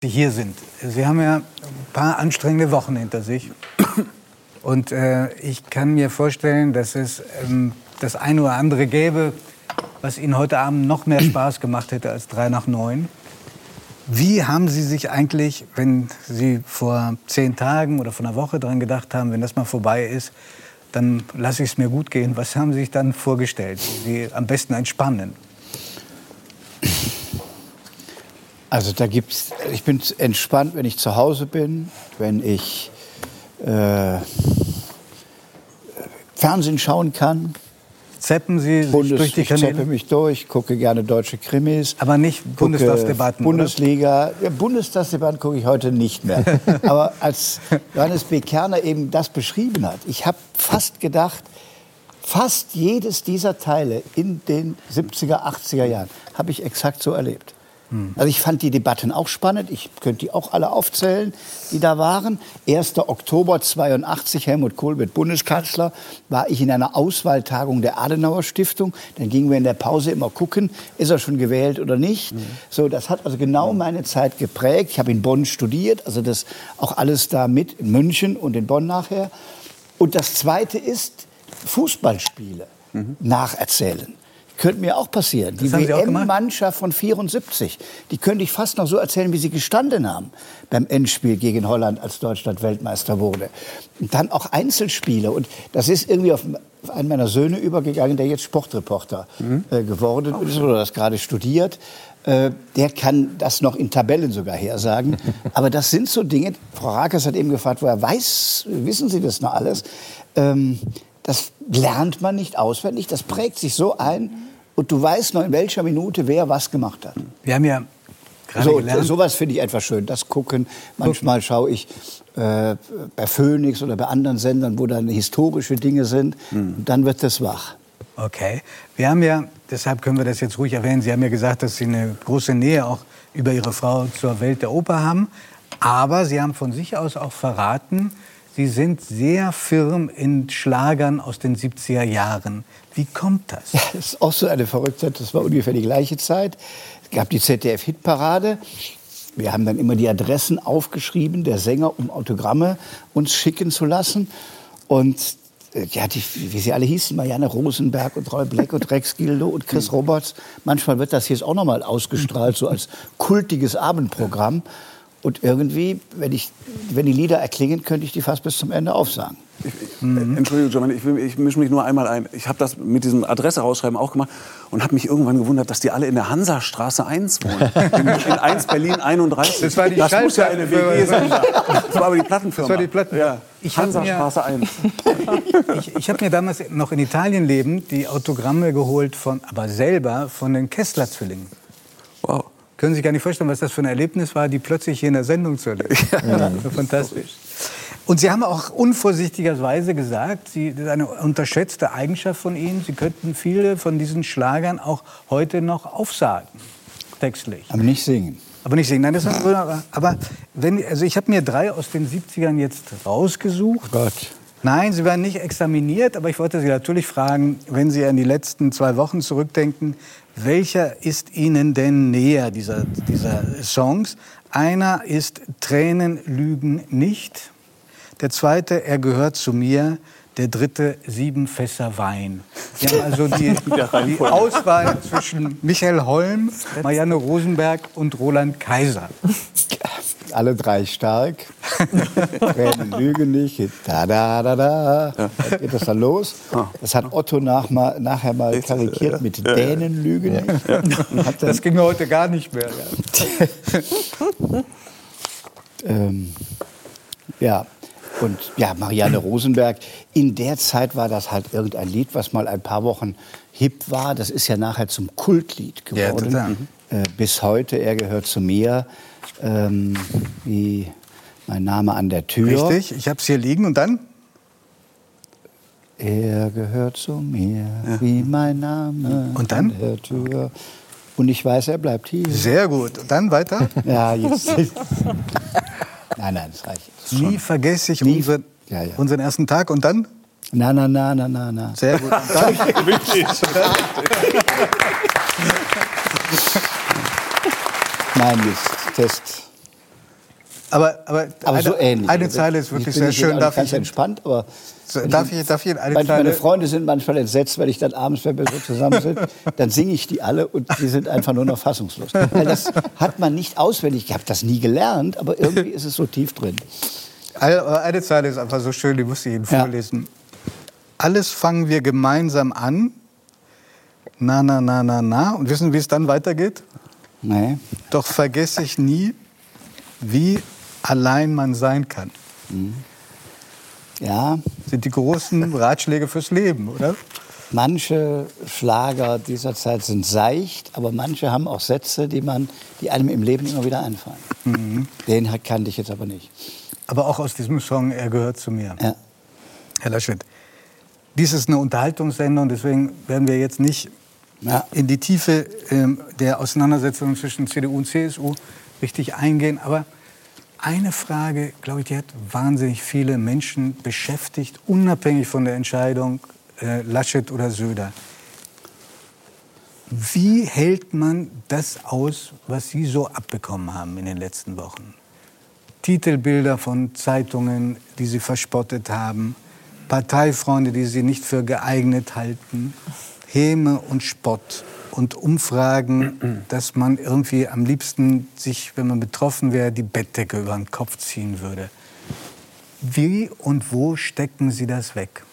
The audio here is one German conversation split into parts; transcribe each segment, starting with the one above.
Sie hier sind. Sie haben ja ein paar anstrengende Wochen hinter sich. Und äh, ich kann mir vorstellen, dass es ähm, das eine oder andere gäbe, was Ihnen heute Abend noch mehr Spaß gemacht hätte als drei nach neun. Wie haben Sie sich eigentlich, wenn Sie vor zehn Tagen oder vor einer Woche daran gedacht haben, wenn das mal vorbei ist, dann lasse ich es mir gut gehen. Was haben Sie sich dann vorgestellt, wie Sie am besten entspannen? Also da gibt's, ich bin entspannt, wenn ich zu Hause bin, wenn ich äh, Fernsehen schauen kann. Zeppen Sie sich Bundes, durch die ich zeppe Kanäle? mich durch, gucke gerne deutsche Krimis. Aber nicht Bundestagsdebatten? Bundesliga. Ja, Bundestagsdebatten gucke ich heute nicht mehr. Aber als Johannes B. Kerner eben das beschrieben hat, ich habe fast gedacht, fast jedes dieser Teile in den 70er, 80er Jahren habe ich exakt so erlebt. Also ich fand die Debatten auch spannend. Ich könnte die auch alle aufzählen, die da waren. 1. Oktober 82, Helmut Kohl wird Bundeskanzler, war ich in einer Auswahltagung der Adenauer Stiftung. Dann gingen wir in der Pause immer gucken, ist er schon gewählt oder nicht. So, das hat also genau meine Zeit geprägt. Ich habe in Bonn studiert, also das auch alles da mit in München und in Bonn nachher. Und das Zweite ist Fußballspiele nacherzählen. Könnte mir auch passieren. Die? WM-Mannschaft von 74, die könnte ich fast noch so erzählen, wie sie gestanden haben beim Endspiel gegen Holland, als Deutschland Weltmeister wurde. Und dann auch Einzelspiele. Und das ist irgendwie auf einen meiner Söhne übergegangen, der jetzt Sportreporter äh, geworden ist oder das gerade studiert. Äh, der kann das noch in Tabellen sogar hersagen. Aber das sind so Dinge, Frau Rakers hat eben gefragt, woher weiß, wissen Sie das noch alles? Ähm, das lernt man nicht auswendig, das prägt sich so ein und du weißt noch, in welcher Minute wer was gemacht hat. Wir haben ja gerade So, gelernt, sowas finde ich einfach schön, das Gucken. Manchmal schaue ich äh, bei Phoenix oder bei anderen Sendern, wo dann historische Dinge sind und dann wird das wach. Okay. Wir haben ja, deshalb können wir das jetzt ruhig erwähnen, Sie haben ja gesagt, dass Sie eine große Nähe auch über Ihre Frau zur Welt der Oper haben. Aber Sie haben von sich aus auch verraten, Sie sind sehr firm in Schlagern aus den 70er Jahren. Wie kommt das? Ja, das ist auch so eine Verrücktheit. Das war ungefähr die gleiche Zeit. Es gab die ZDF-Hitparade. Wir haben dann immer die Adressen aufgeschrieben der Sänger, um Autogramme uns schicken zu lassen. Und äh, ja, die, wie sie alle hießen, Marianne Rosenberg und Roy Black und Rex Gildo und Chris Roberts. Manchmal wird das jetzt auch noch mal ausgestrahlt, so als kultiges Abendprogramm. Und irgendwie, wenn, ich, wenn die Lieder erklingen, könnte ich die fast bis zum Ende aufsagen. Entschuldigung, Giovanni, ich, ich mische mich nur einmal ein. Ich habe das mit diesem Adresse rausschreiben auch gemacht und habe mich irgendwann gewundert, dass die alle in der Hansastraße 1 wohnen. In, in 1 Berlin 31. Das war die das muss ja eine WG sein. Das war aber die Plattenfirma. Das war die Platten- Ja. Ich Hansastraße 1. Ich, ich habe mir damals noch in Italien lebend die Autogramme geholt, von, aber selber von den Kessler-Zwillingen. Können Sie sich gar nicht vorstellen, was das für ein Erlebnis war, die plötzlich hier in der Sendung zu erleben. So fantastisch. Und Sie haben auch unvorsichtigerweise gesagt, Sie, das ist eine unterschätzte Eigenschaft von Ihnen, Sie könnten viele von diesen Schlagern auch heute noch aufsagen, textlich. Aber nicht singen. Aber nicht singen, nein, das ist wunderbar. Aber wenn, also ich habe mir drei aus den 70ern jetzt rausgesucht. Gott. Nein, Sie werden nicht examiniert, aber ich wollte Sie natürlich fragen, wenn Sie an die letzten zwei Wochen zurückdenken, welcher ist Ihnen denn näher dieser, dieser Songs? Einer ist Tränen lügen nicht, der zweite, er gehört zu mir, der dritte, sieben Fässer Wein. Wir haben also die, die Auswahl zwischen Michael Holm, Marianne Rosenberg und Roland Kaiser. Alle drei stark. Tränen lügen nicht. Da, da, da, da. Dann geht das dann los. Das hat Otto nach, mal, nachher mal karikiert mit Dänen lügen nicht. Das ging mir heute gar nicht mehr. Ja. ähm, ja. Und ja, Marianne Rosenberg, in der Zeit war das halt irgendein Lied, was mal ein paar Wochen hip war. Das ist ja nachher zum Kultlied Ja, geworden. total. äh, bis heute, er gehört zu mir. Ähm, wie mein Name an der Tür. Richtig, ich habe es hier liegen und dann? Er gehört zu mir, wie mein Name Und dann? an der Tür. Und ich weiß, er bleibt hier. Sehr gut. Und dann weiter? Ja, jetzt. nein, nein, das reicht. jetzt. Nie vergesse ich Nie- unseren, Ja, ja. unseren ersten Tag und dann? Na, na, na, na, na, na. Sehr gut. Dann? Nein, jetzt Test. Aber, aber, Aber eine, so ähnlich. eine Also, Zeile ist ich wirklich sehr schön. Darf ganz ich, entspannt, aber So, darf ich, darf ich in eine meine Zeile... Freunde sind manchmal entsetzt, wenn ich dann abends, wenn wir so zusammen sind, dann singe ich die alle und die sind einfach nur noch fassungslos. Weil das hat man nicht auswendig. Ich habe das nie gelernt, aber irgendwie ist es so tief drin. Eine eine Zeile ist einfach so schön, die muss ich Ihnen Ja. vorlesen. Alles fangen wir gemeinsam an. Na, na, na, na, na. Und wissen, wie es dann weitergeht? Nee. Doch vergesse ich nie, wie allein man sein kann. Ja, Sind die großen Ratschläge fürs Leben, oder? manche Schlager dieser Zeit sind seicht, aber manche haben auch Sätze, die, man, die einem im Leben immer wieder einfallen. Mhm. Den kannte ich jetzt aber nicht. Aber auch aus diesem Song Er gehört zu mir. Ja. Herr Laschet, dies ist eine Unterhaltungssendung, deswegen werden wir jetzt nicht Ja. in die Tiefe ähm, der Auseinandersetzung zwischen CDU und CSU richtig eingehen. Aber eine Frage, glaube ich, die hat wahnsinnig viele Menschen beschäftigt, unabhängig von der Entscheidung äh, Laschet oder Söder. Wie hält man das aus, was Sie so abbekommen haben in den letzten Wochen? Titelbilder von Zeitungen, die Sie verspottet haben, Parteifreunde, die Sie nicht für geeignet halten, Häme und Spott und Umfragen, dass man irgendwie am liebsten sich, wenn man betroffen wäre, die Bettdecke über den Kopf ziehen würde. Wie und wo stecken Sie das weg?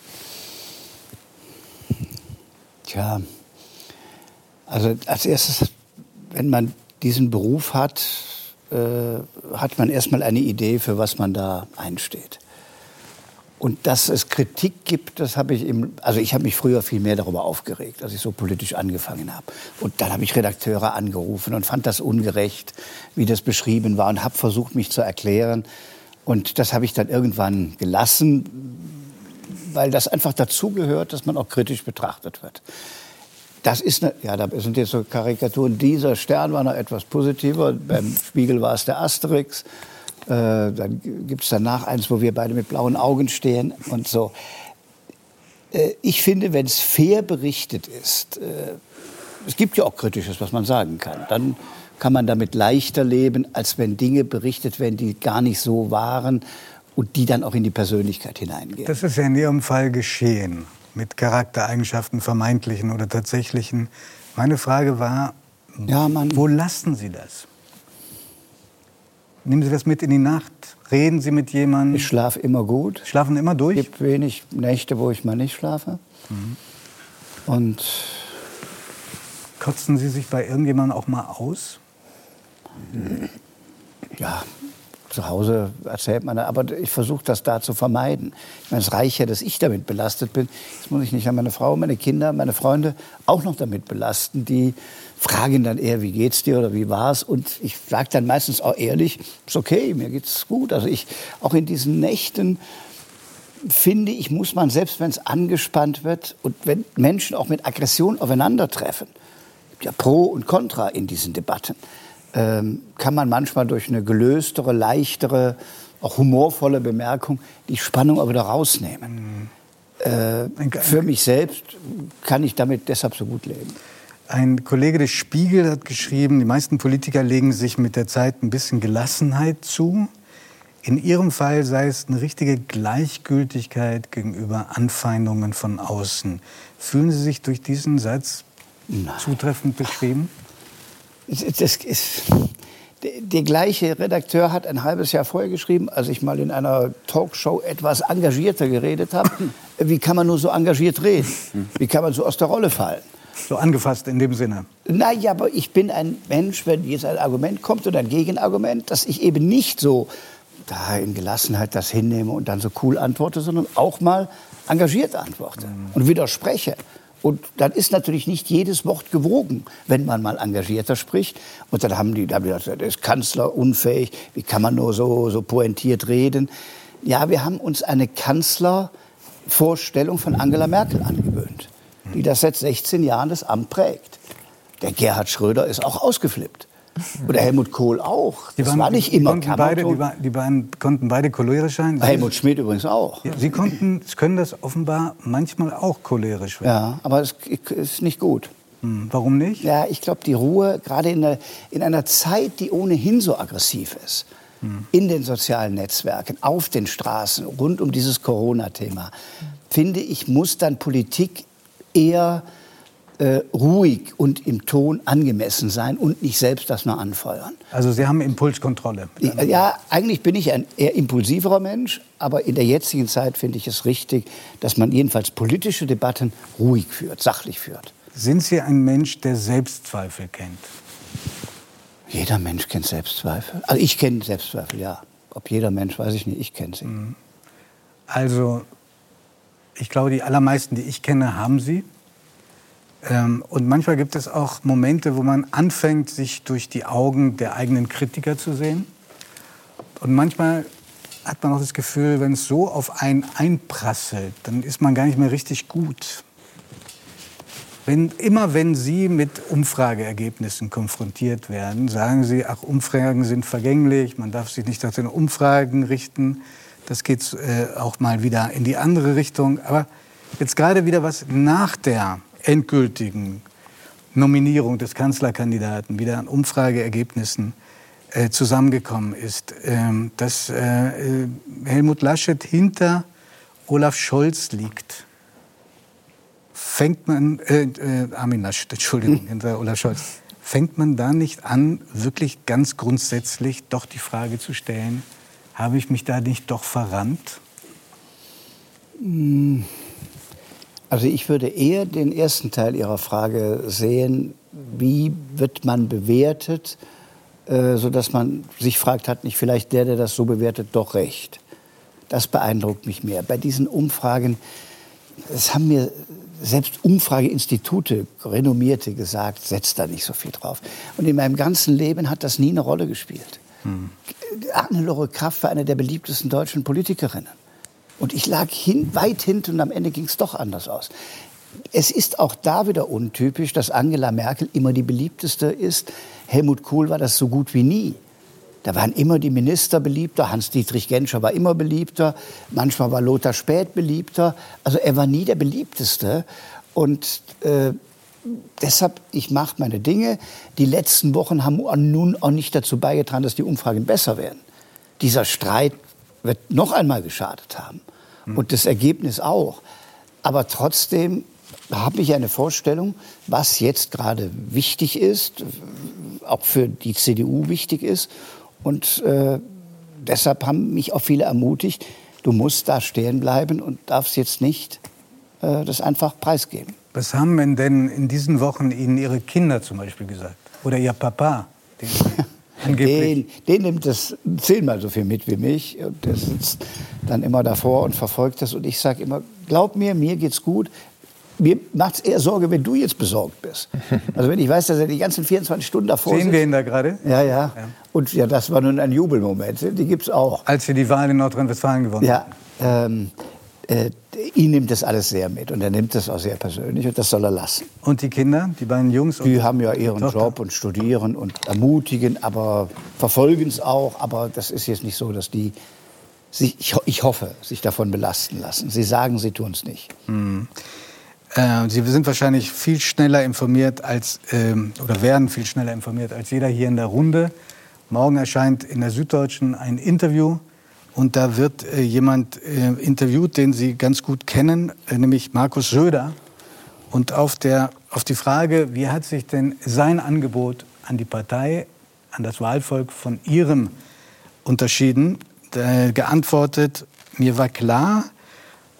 Tja, also als erstes, wenn man diesen Beruf hat, äh, hat man erstmal eine Idee, für was man da einsteht. Und dass es Kritik gibt, das habe ich im, also ich habe mich früher viel mehr darüber aufgeregt, als ich so politisch angefangen habe. Und dann habe ich Redakteure angerufen und fand das ungerecht, wie das beschrieben war und habe versucht, mich zu erklären. Und das habe ich dann irgendwann gelassen, weil das einfach dazugehört, dass man auch kritisch betrachtet wird. Das ist eine, ja, da sind jetzt so Karikaturen. Dieser Stern war noch etwas positiver. Beim Spiegel war es der Asterix. Äh, dann gibt es danach eins, wo wir beide mit blauen Augen stehen und so. Äh, ich finde, wenn es fair berichtet ist, äh, es gibt ja auch Kritisches, was man sagen kann, dann kann man damit leichter leben, als wenn Dinge berichtet werden, die gar nicht so waren und die dann auch in die Persönlichkeit hineingehen. Das ist ja in Ihrem Fall geschehen, mit Charaktereigenschaften, vermeintlichen oder tatsächlichen. Meine Frage war, Ja, wo lassen Sie das? Nehmen Sie das mit in die Nacht? Reden Sie mit jemandem? Ich schlafe immer gut. Schlafen immer Es durch? gibt wenig Nächte, wo ich mal nicht schlafe. Und Kotzen Sie sich bei irgendjemandem auch mal aus? ja, zu Hause erzählt man, aber ich versuche das da zu vermeiden. Ich meine, es reicht ja, dass ich damit belastet bin. Jetzt muss ich nicht an meine Frau, meine Kinder, meine Freunde auch noch damit belasten. Die fragen dann eher, wie geht's dir oder wie war's? Und ich sage dann meistens auch ehrlich, ist okay, mir geht's gut. Also ich, auch in diesen Nächten, finde ich, muss man, selbst wenn es angespannt wird und wenn Menschen auch mit Aggression aufeinandertreffen, gibt ja Pro und Contra in diesen Debatten, ähm, kann man manchmal durch eine gelöstere, leichtere, auch humorvolle Bemerkung die Spannung aber wieder rausnehmen. Äh, für mich selbst kann ich damit deshalb so gut leben. Ein Kollege des Spiegel hat geschrieben, die meisten Politiker legen sich mit der Zeit ein bisschen Gelassenheit zu. In Ihrem Fall sei es eine richtige Gleichgültigkeit gegenüber Anfeindungen von außen. Fühlen Sie sich durch diesen Satz zutreffend beschrieben? Das ist, der, gleiche Redakteur hat ein halbes Jahr vorher geschrieben, als ich mal in einer Talkshow etwas engagierter geredet habe. Wie kann man nur so engagiert reden? Wie kann man so aus der Rolle fallen? So angefasst in dem Sinne. Naja, aber ich bin ein Mensch, wenn jetzt ein Argument kommt oder ein Gegenargument, dass ich eben nicht so da in Gelassenheit das hinnehme und dann so cool antworte, sondern auch mal engagiert antworte und widerspreche. Und dann ist natürlich nicht jedes Wort gewogen, wenn man mal engagierter spricht. Und dann haben die, da haben die gesagt, der ist Kanzler unfähig, wie kann man nur so, so pointiert reden? Ja, wir haben uns eine Kanzlervorstellung von Angela Merkel angewöhnt, die das seit 16 Jahren das Amt prägt. Der Gerhard Schröder ist auch ausgeflippt. Oder Helmut Kohl auch. Das war nicht die immer konnten beide, die, wa- die beiden konnten beide cholerisch sein. Sie- Helmut Schmidt übrigens auch. Sie konnten, können das offenbar manchmal auch cholerisch werden. Ja, aber es ist nicht gut. Hm, Warum nicht? Ja, ich glaube, die Ruhe, gerade in, der, in einer Zeit, die ohnehin so aggressiv ist, mhm. in den sozialen Netzwerken, auf den Straßen, rund um dieses Corona-Thema, finde ich, muss dann Politik eher äh, ruhig und im Ton angemessen sein und nicht selbst das nur anfeuern. Also Sie haben Impulskontrolle. Ja, eigentlich bin ich ein eher impulsiverer Mensch, aber in der jetzigen Zeit finde ich es richtig, dass man jedenfalls politische Debatten ruhig führt, sachlich führt. Sind Sie ein Mensch, der Selbstzweifel kennt? Jeder Mensch kennt Selbstzweifel. Also ich kenne Selbstzweifel, ja. Ob jeder Mensch, weiß ich nicht. Ich kenne sie. Mhm. Also, ich glaube, die allermeisten, die ich kenne, haben sie. Ähm, und manchmal gibt es auch Momente, wo man anfängt, sich durch die Augen der eigenen Kritiker zu sehen. Und manchmal hat man auch das Gefühl, wenn es so auf einen einprasselt, dann ist man gar nicht mehr richtig gut. Wenn, immer wenn Sie mit Umfrageergebnissen konfrontiert werden, sagen Sie, ach, Umfragen sind vergänglich, man darf sich nicht nach den Umfragen richten. Das geht äh, auch mal wieder in die andere Richtung. Aber jetzt gerade wieder was nach der endgültigen Nominierung des Kanzlerkandidaten wieder an Umfrageergebnissen äh, zusammengekommen ist, ähm, dass äh, äh, Helmut Laschet hinter Olaf Scholz liegt. Fängt man, äh, äh Armin Laschet, Entschuldigung, hinter Olaf Scholz, fängt man da nicht an, wirklich ganz grundsätzlich doch die Frage zu stellen, habe ich mich da nicht doch verrannt? Hm. Also ich würde eher den ersten Teil Ihrer Frage sehen, wie wird man bewertet, äh, sodass man sich fragt, hat nicht vielleicht der, der das so bewertet, doch recht. Das beeindruckt mich mehr. Bei diesen Umfragen, es haben mir selbst Umfrageinstitute, renommierte, gesagt, setzt da nicht so viel drauf. Und in meinem ganzen Leben hat das nie eine Rolle gespielt. Hm. Annelore Kraft war eine der beliebtesten deutschen Politikerinnen. Und ich lag hin, weit hinten und am Ende ging es doch anders aus. Es ist auch da wieder untypisch, dass Angela Merkel immer die beliebteste ist. Helmut Kohl war das so gut wie nie. Da waren immer die Minister beliebter, Hans-Dietrich Genscher war immer beliebter, manchmal war Lothar Späth beliebter. Also er war nie der beliebteste. Und äh, deshalb, ich mache meine Dinge. Die letzten Wochen haben nun auch nicht dazu beigetragen, dass die Umfragen besser werden. Dieser Streit wird noch einmal geschadet haben. Hm. Und das Ergebnis auch. Aber trotzdem habe ich eine Vorstellung, was jetzt gerade wichtig ist, auch für die CDU wichtig ist. Und äh, deshalb haben mich auch viele ermutigt, du musst da stehen bleiben und darfst jetzt nicht äh, das einfach preisgeben. Was haben denn in diesen Wochen Ihnen Ihre Kinder zum Beispiel gesagt? Oder Ihr Papa? Den, den, nimmt das zehnmal so viel mit wie mich. Und der sitzt dann immer davor und verfolgt das. Und ich sage immer, glaub mir, mir geht's gut. Mir macht es eher Sorge, wenn du jetzt besorgt bist. Also wenn ich weiß, dass er die ganzen 24 Stunden davor Sehen sitzt. wir ihn da gerade? Ja, ja, ja, Und ja, das war nun ein Jubelmoment. Die gibt es auch. Als wir die Wahl in Nordrhein-Westfalen gewonnen haben. Ja, ähm, äh, ihn nimmt das alles sehr mit und er nimmt das auch sehr persönlich und das soll er lassen. Und die Kinder, die beiden Jungs? Die haben ja ihren Job und studieren und ermutigen, aber verfolgen es auch. Aber das ist jetzt nicht so, dass die sich, ich, ich hoffe, sich davon belasten lassen. Sie sagen, sie tun es nicht. Mhm. Äh, sie sind wahrscheinlich viel schneller informiert als, ähm, oder werden viel schneller informiert als jeder hier in der Runde. Morgen erscheint in der Süddeutschen ein Interview und da wird äh, jemand äh, interviewt, den Sie ganz gut kennen, äh, nämlich Markus Söder. Und auf, der, auf die Frage, wie hat sich denn sein Angebot an die Partei, an das Wahlvolk von Ihrem unterschieden, äh, geantwortet, mir war klar,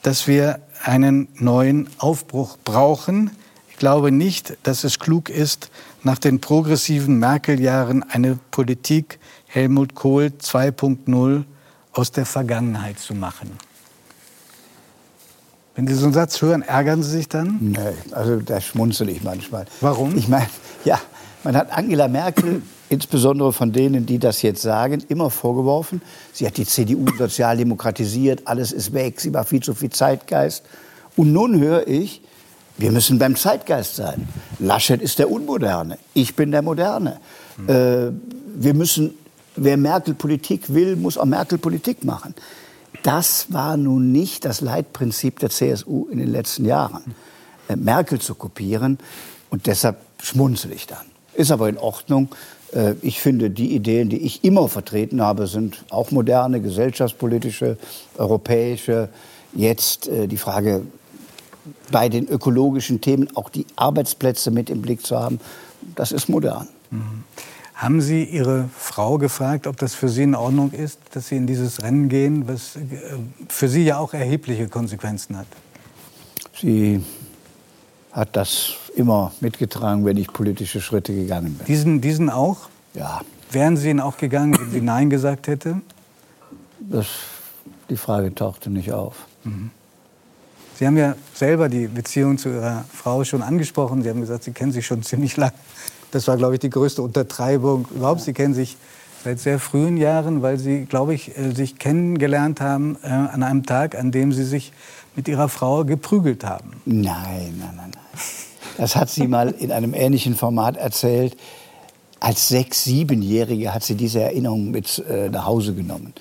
dass wir einen neuen Aufbruch brauchen. Ich glaube nicht, dass es klug ist, nach den progressiven Merkel-Jahren eine Politik Helmut Kohl 2.0 aus der Vergangenheit zu machen. Wenn Sie so einen Satz hören, ärgern Sie sich dann? Nee, also da schmunzel ich manchmal. Warum? Ich meine, ja, man hat Angela Merkel, insbesondere von denen, die das jetzt sagen, immer vorgeworfen, sie hat die CDU sozialdemokratisiert, alles ist weg, sie war viel zu viel Zeitgeist. Und nun höre ich, wir müssen beim Zeitgeist sein. Laschet ist der Unmoderne, ich bin der Moderne. Hm. Äh, wir müssen wer Merkel Politik will, muss auch Merkel Politik machen. Das war nun nicht das Leitprinzip der CSU in den letzten Jahren, äh, Merkel zu kopieren. Und deshalb schmunzel ich dann. Ist aber in Ordnung. Äh, ich finde, die Ideen, die ich immer vertreten habe, sind auch moderne, gesellschaftspolitische, europäische. Jetzt äh, die Frage, bei den ökologischen Themen auch die Arbeitsplätze mit im Blick zu haben, das ist modern. Mhm. Haben Sie Ihre Frau gefragt, ob das für Sie in Ordnung ist, dass Sie in dieses Rennen gehen, was äh, für Sie ja auch erhebliche Konsequenzen hat? Sie hat das immer mitgetragen, wenn ich politische Schritte gegangen bin. Diesen, diesen auch? Ja. Wären Sie ihn auch gegangen, wenn sie Nein gesagt hätte? Das, die Frage tauchte nicht auf. Mhm. Sie haben ja selber die Beziehung zu Ihrer Frau schon angesprochen. Sie haben gesagt, Sie kennen sich schon ziemlich lang. Das war, glaube ich, die größte Untertreibung überhaupt. Sie kennen sich seit sehr frühen Jahren, weil Sie, glaube ich, äh, sich kennengelernt haben äh, an einem Tag, an dem Sie sich mit Ihrer Frau geprügelt haben. Nein, nein, nein, nein. Das hat sie mal in einem ähnlichen Format erzählt. Als sechs-, siebenjährige hat sie diese Erinnerung mit äh, nach Hause genommen.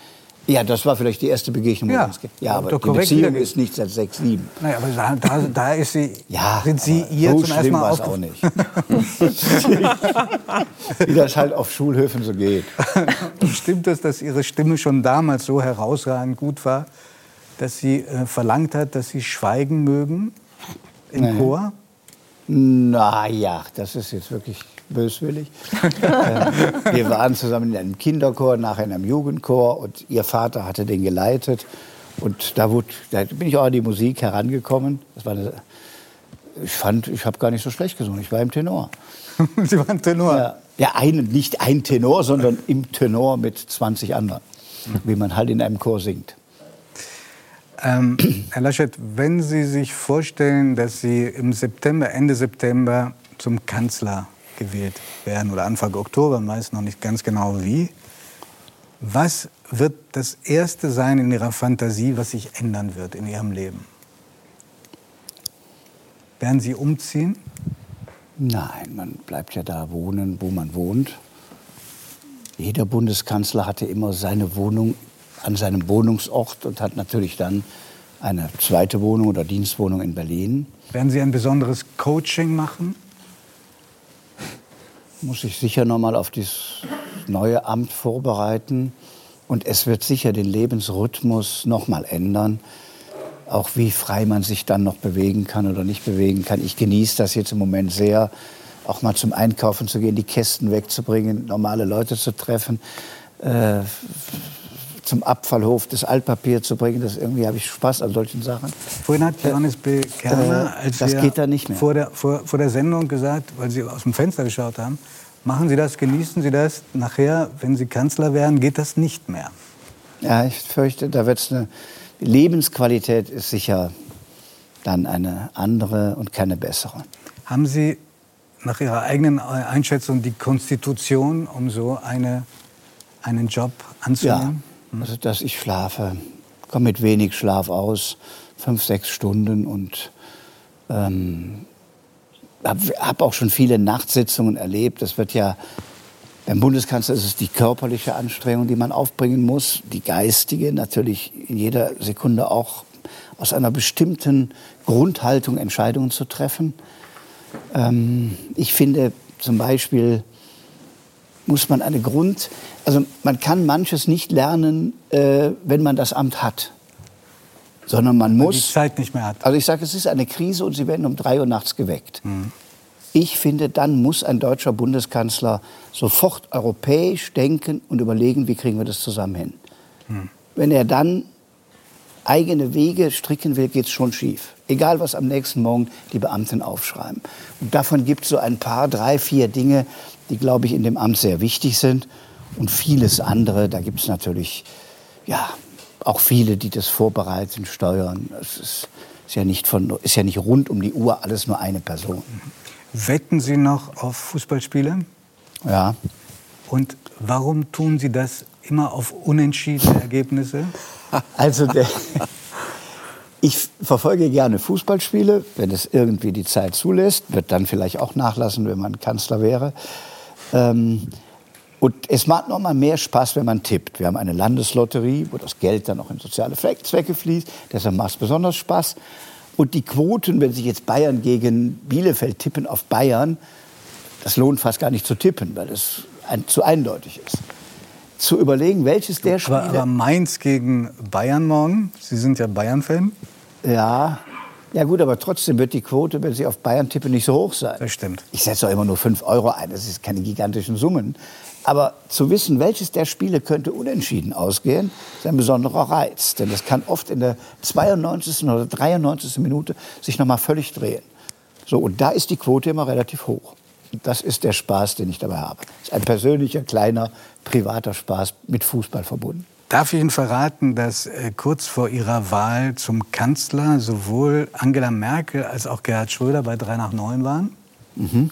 Ja, das war vielleicht die erste Begegnung. Ja, ja aber die Beziehung ist nicht seit sechs, sieben. Naja, aber da, da, da ist sie, ja, sind Sie ihr so zum ersten Mal auch nicht. Wie das halt auf Schulhöfen so geht. Stimmt es, dass Ihre Stimme schon damals so herausragend gut war, dass sie äh, verlangt hat, dass Sie schweigen mögen im nee. Chor? Na ja, das ist jetzt wirklich böswillig. äh, wir waren zusammen in einem Kinderchor, nachher in einem Jugendchor und ihr Vater hatte den geleitet. Und da, wurde, da bin ich auch an die Musik herangekommen. Das war eine, ich fand, ich habe gar nicht so schlecht gesungen. Ich war im Tenor. Sie waren Tenor? Ja, ja ein, nicht ein Tenor, sondern im Tenor mit 20 anderen, wie man halt in einem Chor singt. Ähm, Herr Laschet, wenn Sie sich vorstellen, dass Sie im September, Ende September zum Kanzler gewählt werden oder Anfang Oktober, meist noch nicht ganz genau wie, was wird das Erste sein in Ihrer Fantasie, was sich ändern wird in Ihrem Leben? Werden Sie umziehen? Nein, man bleibt ja da wohnen, wo man wohnt. Jeder Bundeskanzler hatte immer seine Wohnung an seinem Wohnungsort und hat natürlich dann eine zweite Wohnung oder Dienstwohnung in Berlin. Werden Sie ein besonderes Coaching machen? Muss ich sicher noch mal auf dieses neue Amt vorbereiten. Und es wird sicher den Lebensrhythmus noch mal ändern. Auch wie frei man sich dann noch bewegen kann oder nicht bewegen kann. Ich genieße das jetzt im Moment sehr, auch mal zum Einkaufen zu gehen, die Kästen wegzubringen, normale Leute zu treffen. Äh, zum Abfallhof das Altpapier zu bringen. Das irgendwie habe ich Spaß an solchen Sachen. Vorhin hat Johannes B. Kerner, äh, als das geht da. Vor der, vor, vor der Sendung gesagt, weil Sie aus dem Fenster geschaut haben, machen Sie das, genießen Sie das. Nachher, wenn Sie Kanzler werden, geht das nicht mehr. Ja, ich fürchte, da wird es eine Lebensqualität ist sicher dann eine andere und keine bessere. Haben Sie nach Ihrer eigenen Einschätzung die Konstitution, um so eine, einen Job anzunehmen? Ja. Also, dass ich schlafe, komme mit wenig Schlaf aus, fünf, sechs Stunden und ähm, habe hab auch schon viele Nachtsitzungen erlebt. Das wird ja beim Bundeskanzler ist es die körperliche Anstrengung, die man aufbringen muss, die geistige natürlich in jeder Sekunde auch aus einer bestimmten Grundhaltung Entscheidungen zu treffen. Ähm, ich finde zum Beispiel muss man eine Grund, also man kann manches nicht lernen, äh, wenn man das Amt hat, sondern man muss. Die Zeit nicht mehr hat. Also ich sage, es ist eine Krise und Sie werden um drei Uhr nachts geweckt. Mhm. Ich finde, dann muss ein deutscher Bundeskanzler sofort europäisch denken und überlegen, wie kriegen wir das zusammen hin. Mhm. Wenn er dann eigene Wege stricken will, geht es schon schief. Egal, was am nächsten Morgen die Beamten aufschreiben. Und davon gibt es so ein paar, drei, vier Dinge, die, glaube ich, in dem Amt sehr wichtig sind. Und vieles andere, da gibt es natürlich ja, auch viele, die das vorbereiten, steuern. Es ist, ist, ja nicht von, ist ja nicht rund um die Uhr alles nur eine Person. Wetten Sie noch auf Fußballspiele? Ja. Und warum tun Sie das immer auf unentschiedene Ergebnisse? Also der, ich verfolge gerne Fußballspiele, wenn es irgendwie die Zeit zulässt, wird dann vielleicht auch nachlassen, wenn man Kanzler wäre. Ähm, und es macht noch mal mehr Spaß, wenn man tippt. Wir haben eine Landeslotterie, wo das Geld dann auch in soziale Zwecke fließt. Deshalb macht es besonders Spaß. Und die Quoten, wenn sich jetzt Bayern gegen Bielefeld tippen auf Bayern, das lohnt fast gar nicht zu tippen, weil es ein, zu eindeutig ist. Zu überlegen, welches der Spiele... Aber, aber Mainz gegen Bayern morgen, Sie sind ja Bayern-Fan. Ja, ja gut, aber trotzdem wird die Quote, wenn Sie auf Bayern tippen, nicht so hoch sein. Das stimmt. Ich setze auch immer nur 5 Euro ein, das sind keine gigantischen Summen. Aber zu wissen, welches der Spiele könnte unentschieden ausgehen, ist ein besonderer Reiz. Denn das kann oft in der 92. oder 93. Minute sich noch mal völlig drehen. So, und da ist die Quote immer relativ hoch. Das ist der Spaß, den ich dabei habe. Das ist ein persönlicher, kleiner, privater Spaß mit Fußball verbunden. Darf ich Ihnen verraten, dass äh, kurz vor Ihrer Wahl zum Kanzler sowohl Angela Merkel als auch Gerhard Schröder bei 3 nach 9 waren? Mhm.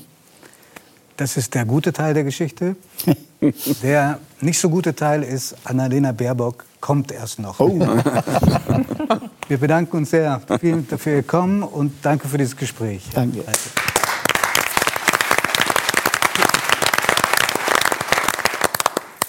Das ist der gute Teil der Geschichte. der nicht so gute Teil ist, Annalena Baerbock kommt erst noch. Oh. Wir bedanken uns sehr. Vielen Dank für Ihr Kommen und danke für dieses Gespräch. Danke.